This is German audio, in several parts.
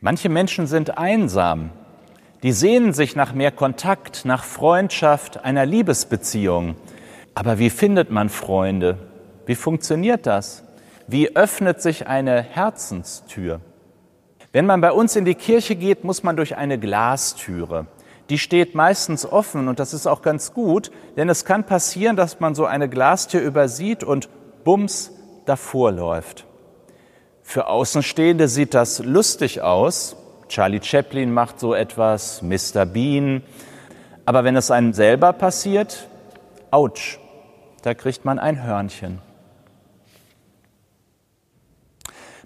Manche Menschen sind einsam. Die sehnen sich nach mehr Kontakt, nach Freundschaft, einer Liebesbeziehung. Aber wie findet man Freunde? Wie funktioniert das? Wie öffnet sich eine Herzenstür? Wenn man bei uns in die Kirche geht, muss man durch eine Glastüre. Die steht meistens offen und das ist auch ganz gut, denn es kann passieren, dass man so eine Glastür übersieht und bums davor läuft. Für Außenstehende sieht das lustig aus. Charlie Chaplin macht so etwas, Mr. Bean. Aber wenn es einem selber passiert, ouch, da kriegt man ein Hörnchen.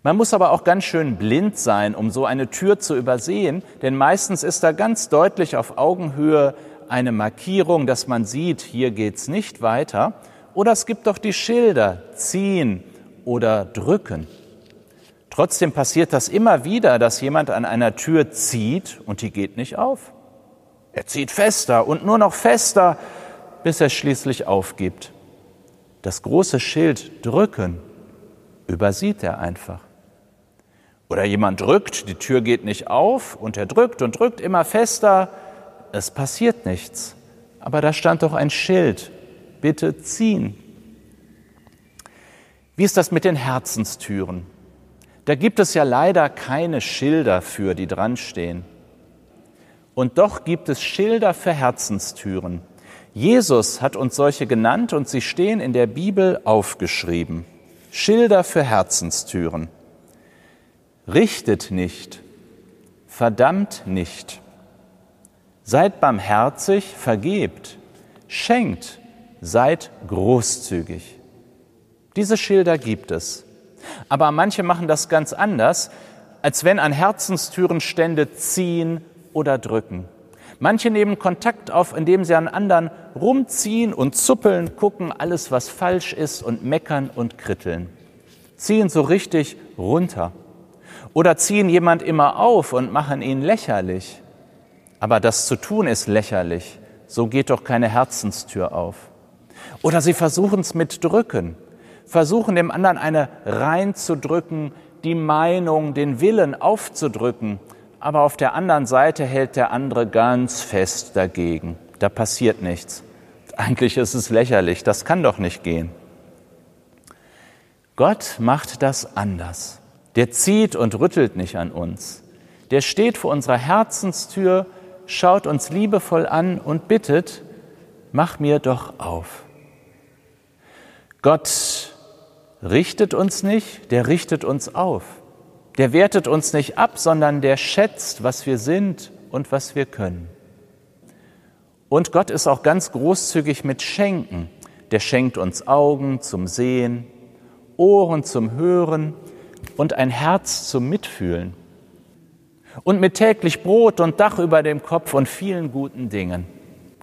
Man muss aber auch ganz schön blind sein, um so eine Tür zu übersehen, denn meistens ist da ganz deutlich auf Augenhöhe eine Markierung, dass man sieht, hier geht's nicht weiter. Oder es gibt doch die Schilder, ziehen oder drücken. Trotzdem passiert das immer wieder, dass jemand an einer Tür zieht und die geht nicht auf. Er zieht fester und nur noch fester, bis er schließlich aufgibt. Das große Schild drücken übersieht er einfach. Oder jemand drückt, die Tür geht nicht auf und er drückt und drückt immer fester, es passiert nichts. Aber da stand doch ein Schild, bitte ziehen. Wie ist das mit den Herzenstüren? Da gibt es ja leider keine Schilder für, die dran stehen. Und doch gibt es Schilder für Herzenstüren. Jesus hat uns solche genannt und sie stehen in der Bibel aufgeschrieben. Schilder für Herzenstüren. Richtet nicht, verdammt nicht. Seid barmherzig, vergebt, schenkt, seid großzügig. Diese Schilder gibt es. Aber manche machen das ganz anders, als wenn an Herzenstüren stände ziehen oder drücken. Manche nehmen Kontakt auf, indem sie an anderen rumziehen und zuppeln, gucken alles, was falsch ist und meckern und kritteln. Ziehen so richtig runter. Oder ziehen jemand immer auf und machen ihn lächerlich. Aber das zu tun ist lächerlich. So geht doch keine Herzenstür auf. Oder sie versuchen es mit Drücken versuchen dem anderen eine reinzudrücken, die Meinung, den Willen aufzudrücken, aber auf der anderen Seite hält der andere ganz fest dagegen. Da passiert nichts. Eigentlich ist es lächerlich, das kann doch nicht gehen. Gott macht das anders. Der zieht und rüttelt nicht an uns. Der steht vor unserer Herzenstür, schaut uns liebevoll an und bittet, mach mir doch auf. Gott richtet uns nicht, der richtet uns auf. Der wertet uns nicht ab, sondern der schätzt, was wir sind und was wir können. Und Gott ist auch ganz großzügig mit Schenken. Der schenkt uns Augen zum Sehen, Ohren zum Hören und ein Herz zum Mitfühlen. Und mit täglich Brot und Dach über dem Kopf und vielen guten Dingen.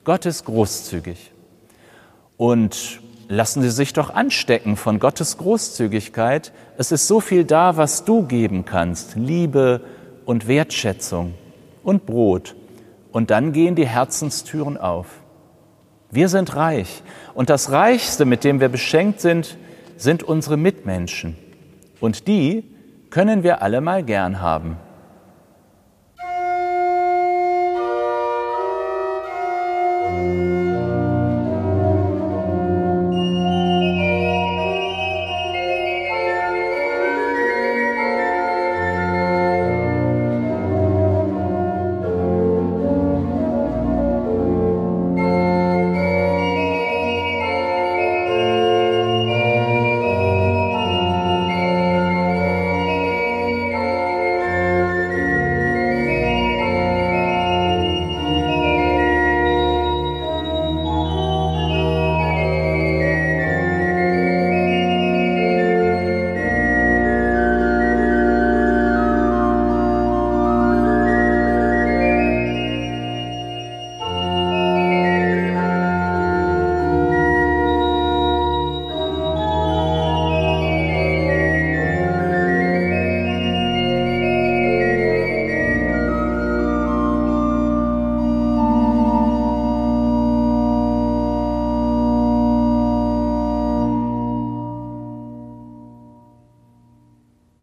Gott ist großzügig. Und lassen Sie sich doch anstecken von Gottes Großzügigkeit. Es ist so viel da, was du geben kannst. Liebe und Wertschätzung und Brot. Und dann gehen die Herzenstüren auf. Wir sind reich. Und das Reichste, mit dem wir beschenkt sind, sind unsere Mitmenschen. Und die können wir alle mal gern haben.